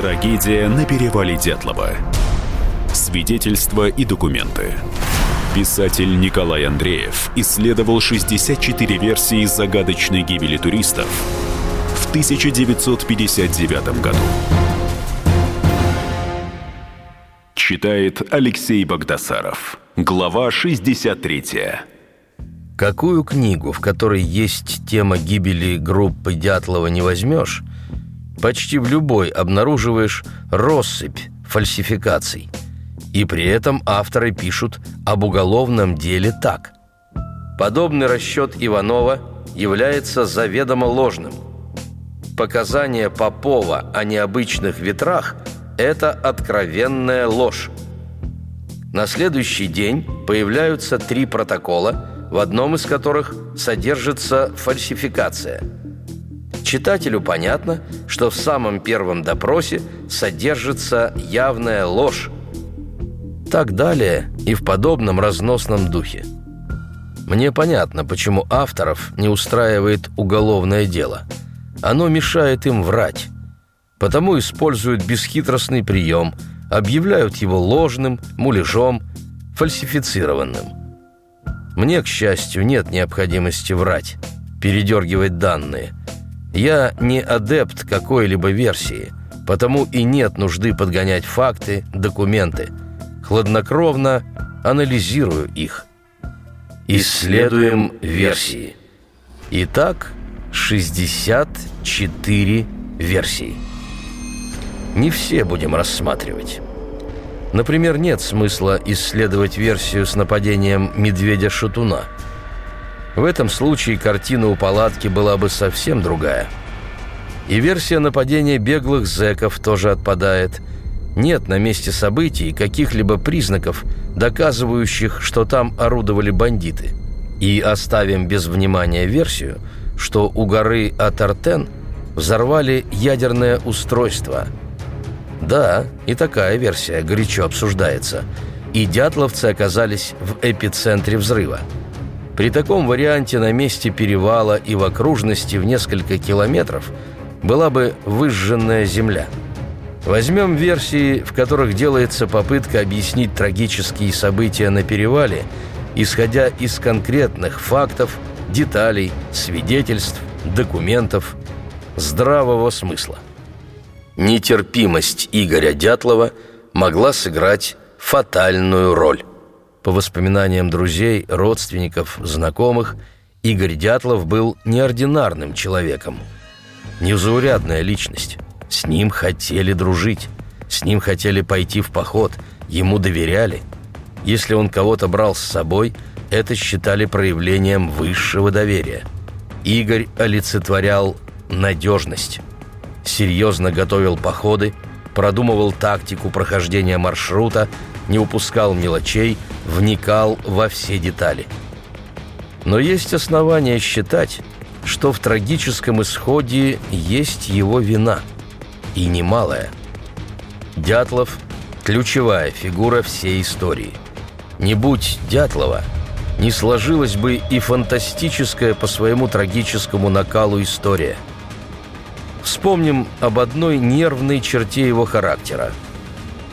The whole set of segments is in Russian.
Трагедия на перевале Дятлова. Свидетельства и документы. Писатель Николай Андреев исследовал 64 версии загадочной гибели туристов в 1959 году. Читает Алексей Богдасаров. Глава 63. Какую книгу, в которой есть тема гибели группы Дятлова, не возьмешь, почти в любой обнаруживаешь россыпь фальсификаций. И при этом авторы пишут об уголовном деле так. Подобный расчет Иванова является заведомо ложным. Показания Попова о необычных ветрах – это откровенная ложь. На следующий день появляются три протокола, в одном из которых содержится фальсификация – Читателю понятно, что в самом первом допросе содержится явная ложь. Так далее и в подобном разносном духе. Мне понятно, почему авторов не устраивает уголовное дело. Оно мешает им врать. Потому используют бесхитростный прием, объявляют его ложным, муляжом, фальсифицированным. Мне, к счастью, нет необходимости врать, передергивать данные – я не адепт какой-либо версии, потому и нет нужды подгонять факты, документы. Хладнокровно анализирую их. Исследуем версии. Итак, 64 версии. Не все будем рассматривать. Например, нет смысла исследовать версию с нападением медведя-шатуна – в этом случае картина у палатки была бы совсем другая. И версия нападения беглых зэков тоже отпадает. Нет на месте событий каких-либо признаков, доказывающих, что там орудовали бандиты. И оставим без внимания версию, что у горы Атартен взорвали ядерное устройство. Да, и такая версия горячо обсуждается. И дятловцы оказались в эпицентре взрыва – при таком варианте на месте перевала и в окружности в несколько километров была бы выжженная земля. Возьмем версии, в которых делается попытка объяснить трагические события на перевале, исходя из конкретных фактов, деталей, свидетельств, документов, здравого смысла. Нетерпимость Игоря Дятлова могла сыграть фатальную роль. По воспоминаниям друзей, родственников, знакомых, Игорь Дятлов был неординарным человеком. Незаурядная личность. С ним хотели дружить. С ним хотели пойти в поход. Ему доверяли. Если он кого-то брал с собой, это считали проявлением высшего доверия. Игорь олицетворял надежность. Серьезно готовил походы, продумывал тактику прохождения маршрута, не упускал мелочей, вникал во все детали. Но есть основания считать, что в трагическом исходе есть его вина, и немалая. Дятлов – ключевая фигура всей истории. Не будь Дятлова, не сложилась бы и фантастическая по своему трагическому накалу история. Вспомним об одной нервной черте его характера –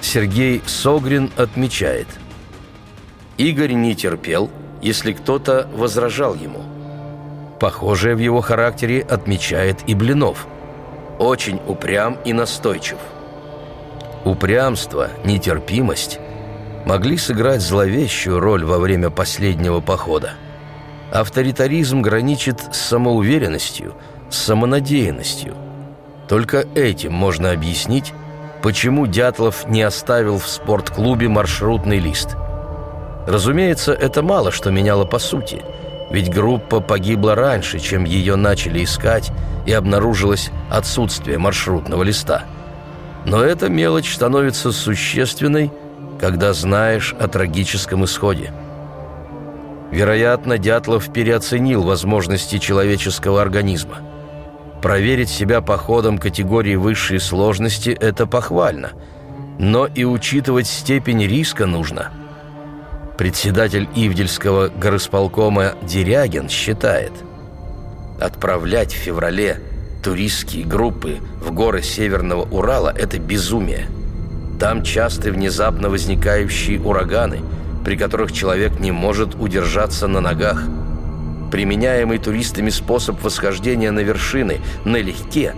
Сергей Согрин отмечает. Игорь не терпел, если кто-то возражал ему. Похожее в его характере отмечает и Блинов. Очень упрям и настойчив. Упрямство, нетерпимость могли сыграть зловещую роль во время последнего похода. Авторитаризм граничит с самоуверенностью, с самонадеянностью. Только этим можно объяснить, почему Дятлов не оставил в спортклубе маршрутный лист. Разумеется, это мало что меняло по сути, ведь группа погибла раньше, чем ее начали искать, и обнаружилось отсутствие маршрутного листа. Но эта мелочь становится существенной, когда знаешь о трагическом исходе. Вероятно, Дятлов переоценил возможности человеческого организма – Проверить себя по ходам категории высшей сложности – это похвально. Но и учитывать степень риска нужно. Председатель Ивдельского горосполкома Дерягин считает, отправлять в феврале туристские группы в горы Северного Урала – это безумие. Там часто внезапно возникающие ураганы, при которых человек не может удержаться на ногах. Применяемый туристами способ восхождения на вершины налегке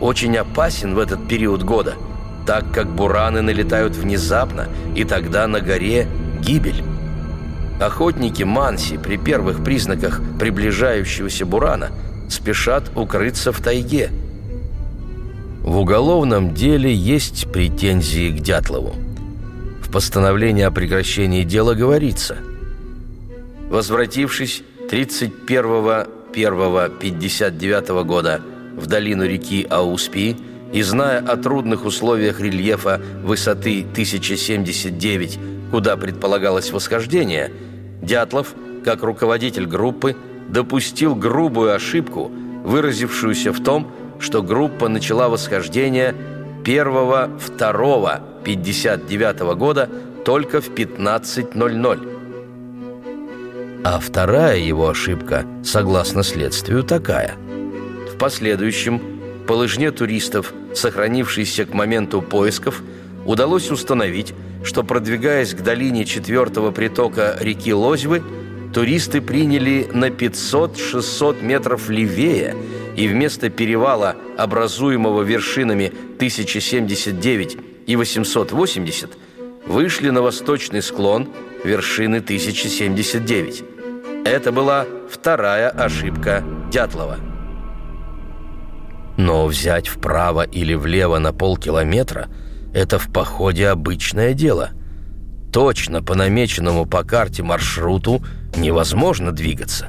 очень опасен в этот период года, так как бураны налетают внезапно, и тогда на горе гибель. Охотники Манси при первых признаках приближающегося бурана спешат укрыться в тайге. В уголовном деле есть претензии к Дятлову. В постановлении о прекращении дела говорится «Возвратившись 31.01.59 года в долину реки Ауспи и зная о трудных условиях рельефа высоты 1079, куда предполагалось восхождение, Дятлов, как руководитель группы, допустил грубую ошибку, выразившуюся в том, что группа начала восхождение 1-2-59 года только в 15.00. А вторая его ошибка, согласно следствию, такая. В последующем по лыжне туристов, сохранившейся к моменту поисков, удалось установить, что, продвигаясь к долине четвертого притока реки Лозьвы, туристы приняли на 500-600 метров левее и вместо перевала, образуемого вершинами 1079 и 880, вышли на восточный склон вершины 1079. Это была вторая ошибка Дятлова. Но взять вправо или влево на полкилометра – это в походе обычное дело. Точно по намеченному по карте маршруту невозможно двигаться.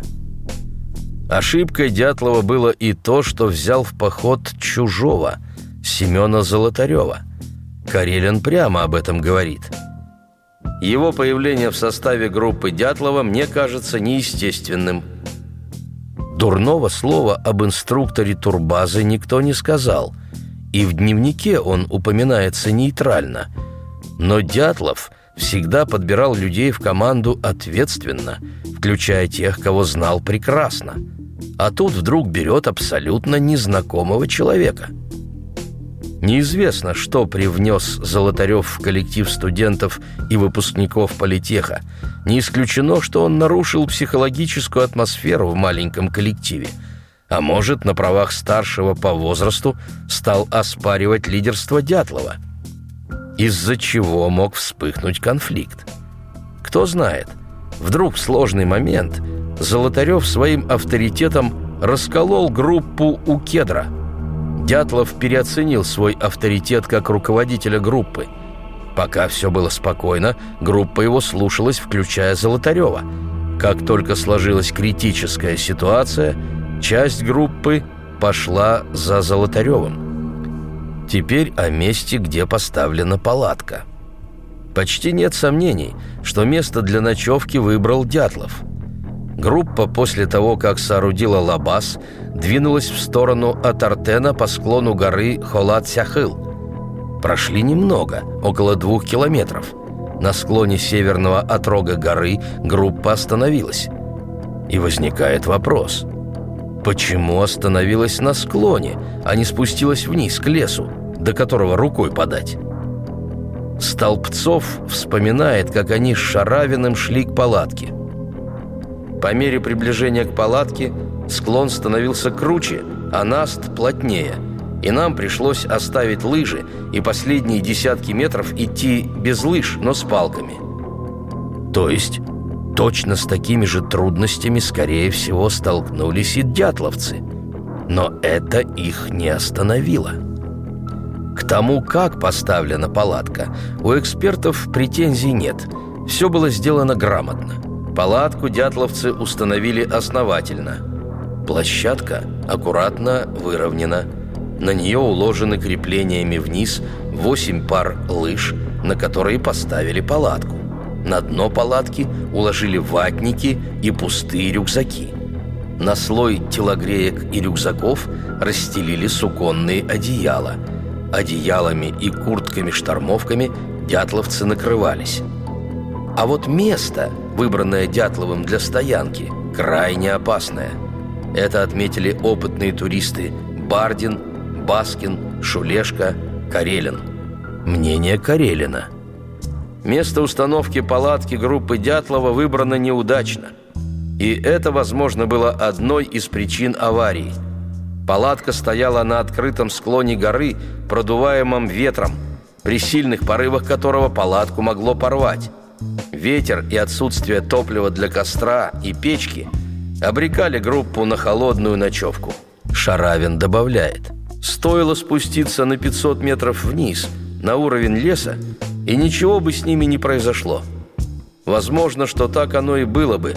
Ошибкой Дятлова было и то, что взял в поход чужого, Семена Золотарева. Карелин прямо об этом говорит. Его появление в составе группы Дятлова мне кажется неестественным. Дурного слова об инструкторе турбазы никто не сказал – и в дневнике он упоминается нейтрально. Но Дятлов всегда подбирал людей в команду ответственно, включая тех, кого знал прекрасно. А тут вдруг берет абсолютно незнакомого человека. Неизвестно, что привнес Золотарев в коллектив студентов и выпускников политеха. Не исключено, что он нарушил психологическую атмосферу в маленьком коллективе – а может, на правах старшего по возрасту стал оспаривать лидерство Дятлова, из-за чего мог вспыхнуть конфликт. Кто знает, вдруг в сложный момент Золотарев своим авторитетом расколол группу у кедра. Дятлов переоценил свой авторитет как руководителя группы. Пока все было спокойно, группа его слушалась, включая Золотарева. Как только сложилась критическая ситуация – Часть группы пошла за Золотаревым. Теперь о месте, где поставлена палатка. Почти нет сомнений, что место для ночевки выбрал Дятлов. Группа после того, как соорудила лабаз, двинулась в сторону от Артена по склону горы Холат-Сяхыл. Прошли немного, около двух километров. На склоне северного отрога горы группа остановилась. И возникает вопрос – Почему остановилась на склоне, а не спустилась вниз, к лесу, до которого рукой подать? Столбцов вспоминает, как они с Шаравиным шли к палатке. По мере приближения к палатке склон становился круче, а наст плотнее, и нам пришлось оставить лыжи и последние десятки метров идти без лыж, но с палками. То есть Точно с такими же трудностями, скорее всего, столкнулись и дятловцы. Но это их не остановило. К тому, как поставлена палатка, у экспертов претензий нет. Все было сделано грамотно. Палатку дятловцы установили основательно. Площадка аккуратно выровнена. На нее уложены креплениями вниз 8 пар лыж, на которые поставили палатку. На дно палатки уложили ватники и пустые рюкзаки. На слой телогреек и рюкзаков расстелили суконные одеяла. Одеялами и куртками-штормовками дятловцы накрывались. А вот место, выбранное Дятловым для стоянки, крайне опасное. Это отметили опытные туристы Бардин, Баскин, Шулешка, Карелин. Мнение Карелина. Место установки палатки группы Дятлова выбрано неудачно. И это, возможно, было одной из причин аварии. Палатка стояла на открытом склоне горы, продуваемом ветром, при сильных порывах которого палатку могло порвать. Ветер и отсутствие топлива для костра и печки обрекали группу на холодную ночевку. Шаравин добавляет. Стоило спуститься на 500 метров вниз, на уровень леса, и ничего бы с ними не произошло. Возможно, что так оно и было бы,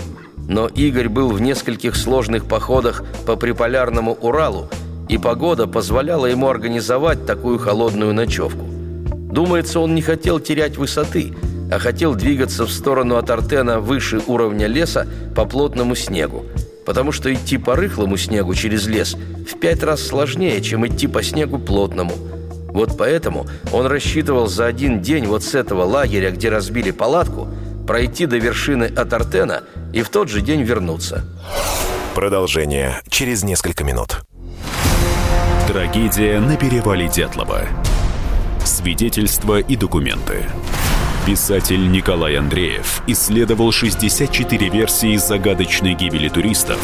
но Игорь был в нескольких сложных походах по приполярному Уралу, и погода позволяла ему организовать такую холодную ночевку. Думается, он не хотел терять высоты – а хотел двигаться в сторону от Артена выше уровня леса по плотному снегу, потому что идти по рыхлому снегу через лес в пять раз сложнее, чем идти по снегу плотному. Вот поэтому он рассчитывал за один день вот с этого лагеря, где разбили палатку, пройти до вершины от Артена и в тот же день вернуться. Продолжение через несколько минут. Трагедия на перевале Дятлова. Свидетельства и документы. Писатель Николай Андреев исследовал 64 версии загадочной гибели туристов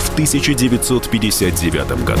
в 1959 году.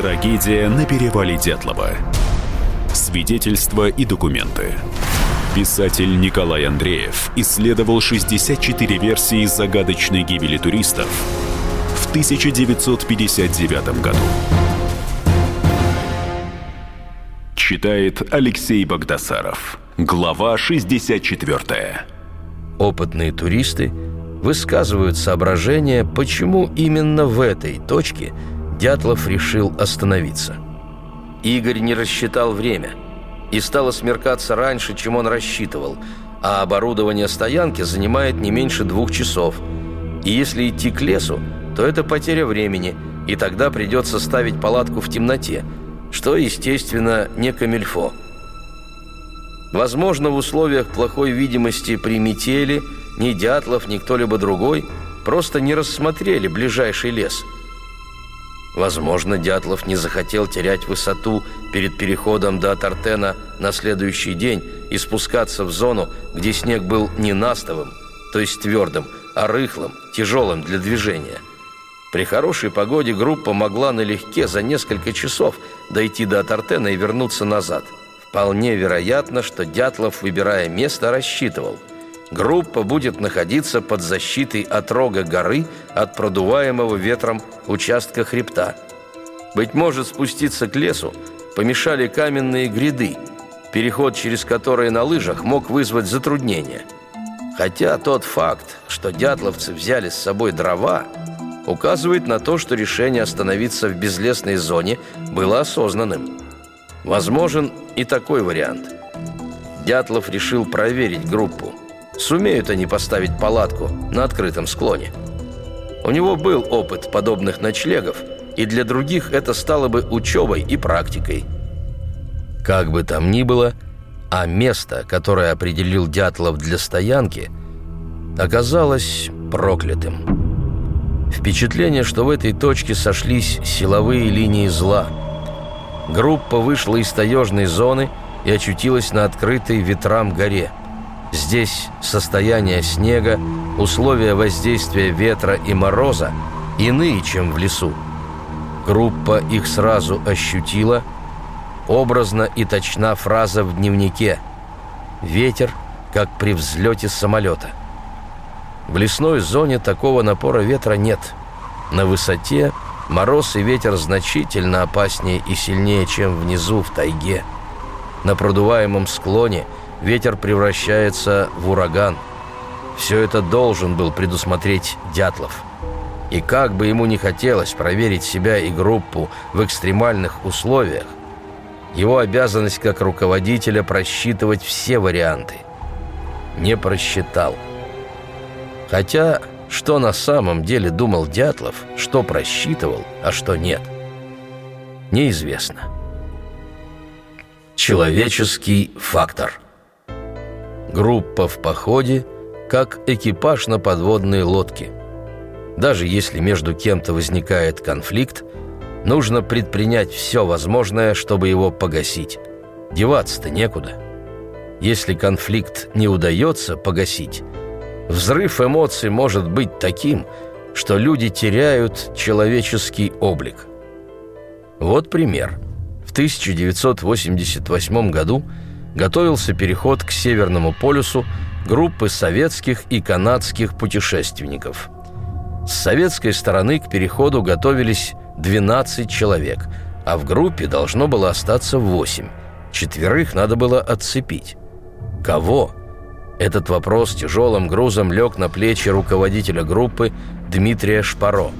Трагедия на перевале Дятлова. Свидетельства и документы. Писатель Николай Андреев исследовал 64 версии загадочной гибели туристов в 1959 году. Читает Алексей Богдасаров. Глава 64. Опытные туристы высказывают соображения, почему именно в этой точке Дятлов решил остановиться. Игорь не рассчитал время, и стало смеркаться раньше, чем он рассчитывал, а оборудование стоянки занимает не меньше двух часов. И если идти к лесу, то это потеря времени, и тогда придется ставить палатку в темноте – что, естественно, не камильфо. Возможно, в условиях плохой видимости при метели ни Дятлов, ни кто-либо другой просто не рассмотрели ближайший лес. Возможно, Дятлов не захотел терять высоту перед переходом до Тартена на следующий день и спускаться в зону, где снег был не настовым, то есть твердым, а рыхлым, тяжелым для движения – при хорошей погоде группа могла налегке за несколько часов дойти до Тартена и вернуться назад. Вполне вероятно, что Дятлов, выбирая место, рассчитывал. Группа будет находиться под защитой от рога горы от продуваемого ветром участка хребта. Быть может, спуститься к лесу помешали каменные гряды, переход через которые на лыжах мог вызвать затруднения. Хотя тот факт, что дятловцы взяли с собой дрова – указывает на то, что решение остановиться в безлесной зоне было осознанным. Возможен и такой вариант. Дятлов решил проверить группу. Сумеют они поставить палатку на открытом склоне. У него был опыт подобных ночлегов, и для других это стало бы учебой и практикой. Как бы там ни было, а место, которое определил Дятлов для стоянки, оказалось проклятым. Впечатление, что в этой точке сошлись силовые линии зла. Группа вышла из таежной зоны и очутилась на открытой ветрам горе. Здесь состояние снега, условия воздействия ветра и мороза иные, чем в лесу. Группа их сразу ощутила. Образно и точна фраза в дневнике «Ветер, как при взлете самолета». В лесной зоне такого напора ветра нет. На высоте мороз и ветер значительно опаснее и сильнее, чем внизу в тайге. На продуваемом склоне ветер превращается в ураган. Все это должен был предусмотреть Дятлов. И как бы ему не хотелось проверить себя и группу в экстремальных условиях, его обязанность как руководителя просчитывать все варианты. Не просчитал. Хотя, что на самом деле думал Дятлов, что просчитывал, а что нет, неизвестно. Человеческий фактор Группа в походе, как экипаж на подводной лодке. Даже если между кем-то возникает конфликт, нужно предпринять все возможное, чтобы его погасить. Деваться-то некуда. Если конфликт не удается погасить, взрыв эмоций может быть таким, что люди теряют человеческий облик. Вот пример – в 1988 году готовился переход к Северному полюсу группы советских и канадских путешественников. С советской стороны к переходу готовились 12 человек, а в группе должно было остаться 8. Четверых надо было отцепить. Кого? Этот вопрос тяжелым грузом лег на плечи руководителя группы Дмитрия Шпаро.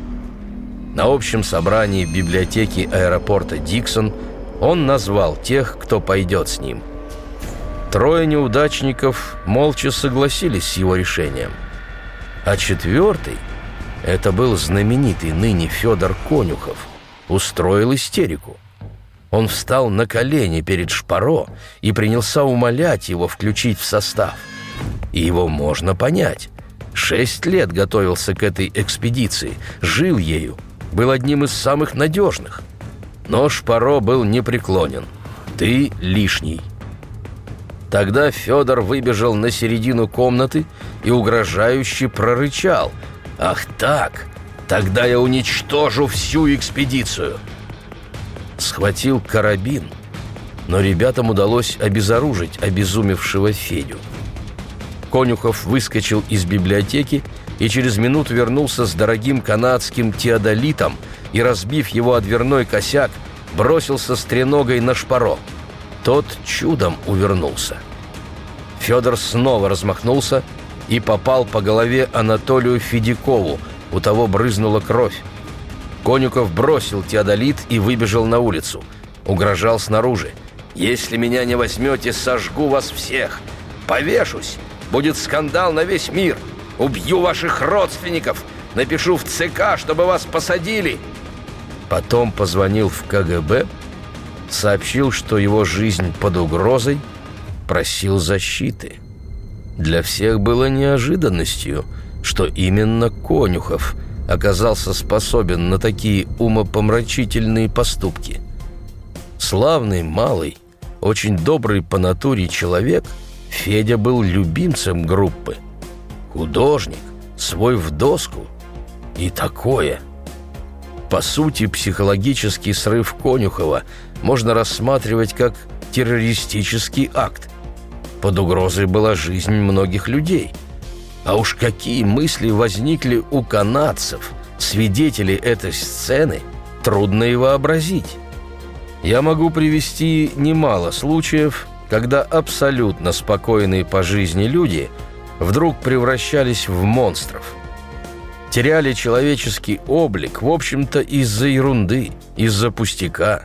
На общем собрании библиотеки аэропорта «Диксон» Он назвал тех, кто пойдет с ним. Трое неудачников молча согласились с его решением. А четвертый, это был знаменитый ныне Федор Конюхов, устроил истерику. Он встал на колени перед Шпаро и принялся умолять его включить в состав. И его можно понять. Шесть лет готовился к этой экспедиции, жил ею, был одним из самых надежных. Но Шпаро был непреклонен. «Ты лишний». Тогда Федор выбежал на середину комнаты и угрожающе прорычал. «Ах так! Тогда я уничтожу всю экспедицию!» Схватил карабин, но ребятам удалось обезоружить обезумевшего Федю. Конюхов выскочил из библиотеки и через минуту вернулся с дорогим канадским теодолитом – и, разбив его о дверной косяк, бросился с треногой на шпаро. Тот чудом увернулся. Федор снова размахнулся и попал по голове Анатолию Федякову, у того брызнула кровь. Конюков бросил теодолит и выбежал на улицу. Угрожал снаружи. «Если меня не возьмете, сожгу вас всех! Повешусь! Будет скандал на весь мир! Убью ваших родственников! Напишу в ЦК, чтобы вас посадили!» Потом позвонил в КГБ, сообщил, что его жизнь под угрозой, просил защиты. Для всех было неожиданностью, что именно Конюхов оказался способен на такие умопомрачительные поступки. Славный, малый, очень добрый по натуре человек, Федя был любимцем группы. Художник, свой в доску. И такое – по сути, психологический срыв Конюхова можно рассматривать как террористический акт. Под угрозой была жизнь многих людей. А уж какие мысли возникли у канадцев, свидетелей этой сцены, трудно и вообразить. Я могу привести немало случаев, когда абсолютно спокойные по жизни люди вдруг превращались в монстров – теряли человеческий облик, в общем-то, из-за ерунды, из-за пустяка.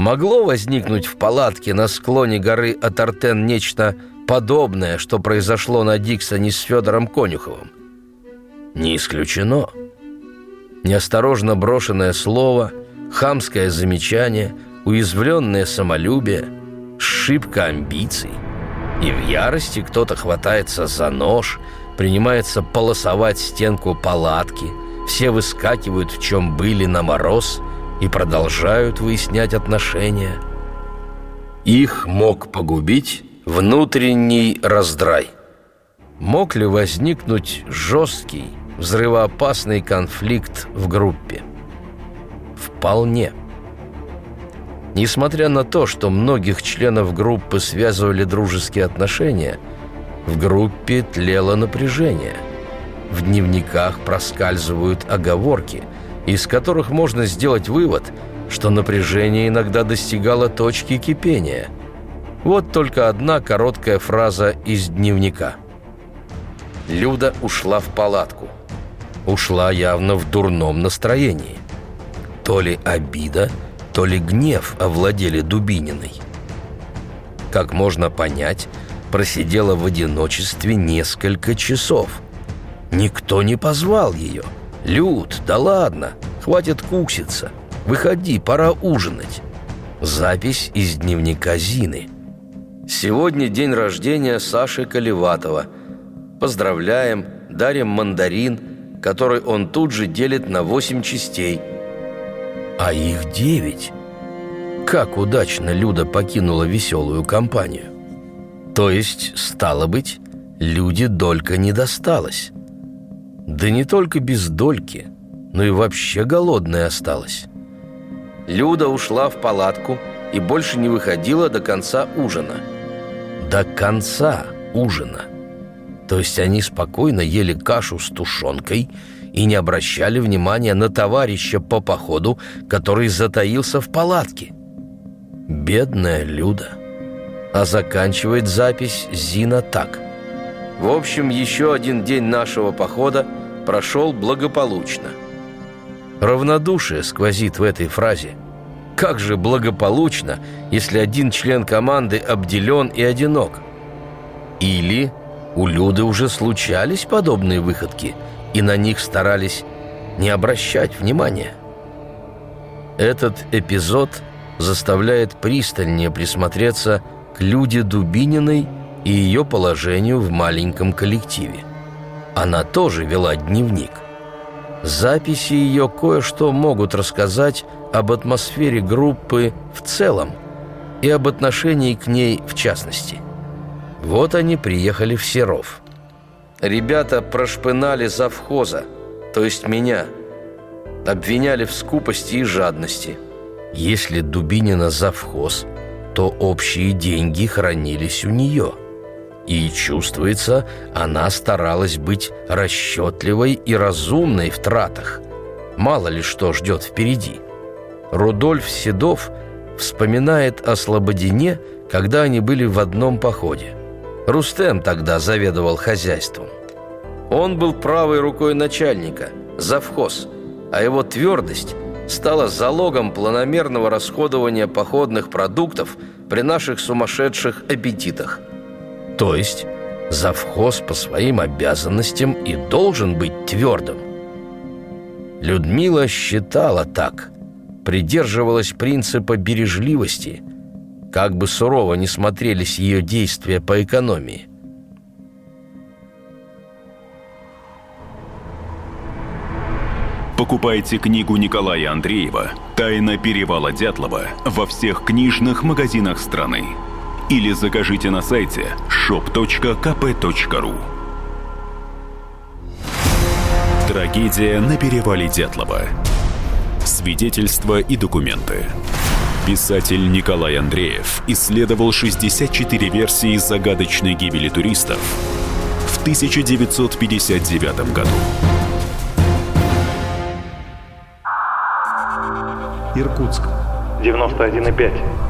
Могло возникнуть в палатке на склоне горы Атартен нечто подобное, что произошло на Диксоне с Федором Конюховым? Не исключено. Неосторожно брошенное слово, хамское замечание, уязвленное самолюбие, шибка амбиций. И в ярости кто-то хватается за нож – принимается полосовать стенку палатки, все выскакивают в чем были на мороз и продолжают выяснять отношения. Их мог погубить внутренний раздрай. Мог ли возникнуть жесткий, взрывоопасный конфликт в группе? Вполне. Несмотря на то, что многих членов группы связывали дружеские отношения – в группе тлело напряжение. В дневниках проскальзывают оговорки, из которых можно сделать вывод, что напряжение иногда достигало точки кипения. Вот только одна короткая фраза из дневника. Люда ушла в палатку. ушла явно в дурном настроении. То ли обида, то ли гнев овладели Дубининой. Как можно понять, просидела в одиночестве несколько часов. Никто не позвал ее. «Люд, да ладно, хватит кукситься. Выходи, пора ужинать». Запись из дневника Зины. Сегодня день рождения Саши Колеватова. Поздравляем, дарим мандарин, который он тут же делит на восемь частей. А их девять. Как удачно Люда покинула веселую компанию. То есть, стало быть, люди долька не досталось. Да не только без дольки, но и вообще голодная осталась. Люда ушла в палатку и больше не выходила до конца ужина. До конца ужина. То есть они спокойно ели кашу с тушенкой и не обращали внимания на товарища по походу, который затаился в палатке. Бедная Люда. А заканчивает запись Зина так. В общем, еще один день нашего похода прошел благополучно. Равнодушие сквозит в этой фразе. Как же благополучно, если один член команды обделен и одинок? Или у Люды уже случались подобные выходки, и на них старались не обращать внимания? Этот эпизод заставляет пристальнее присмотреться к Люде Дубининой и ее положению в маленьком коллективе. Она тоже вела дневник – Записи ее кое-что могут рассказать об атмосфере группы в целом и об отношении к ней в частности. Вот они приехали в Серов. Ребята прошпынали завхоза, то есть меня. Обвиняли в скупости и жадности. Если Дубинина завхоз, то общие деньги хранились у нее – и чувствуется, она старалась быть расчетливой и разумной в тратах. Мало ли что ждет впереди. Рудольф Седов вспоминает о Слободине, когда они были в одном походе. Рустем тогда заведовал хозяйством. Он был правой рукой начальника, завхоз, а его твердость стала залогом планомерного расходования походных продуктов при наших сумасшедших аппетитах – то есть завхоз по своим обязанностям и должен быть твердым. Людмила считала так, придерживалась принципа бережливости, как бы сурово не смотрелись ее действия по экономии. Покупайте книгу Николая Андреева «Тайна перевала Дятлова» во всех книжных магазинах страны или закажите на сайте shop.kp.ru Трагедия на перевале Дятлова. Свидетельства и документы. Писатель Николай Андреев исследовал 64 версии загадочной гибели туристов в 1959 году. Иркутск. 91,5.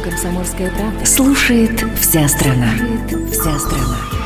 «Комсомольская правда». Слушает вся страна. Слушает вся страна.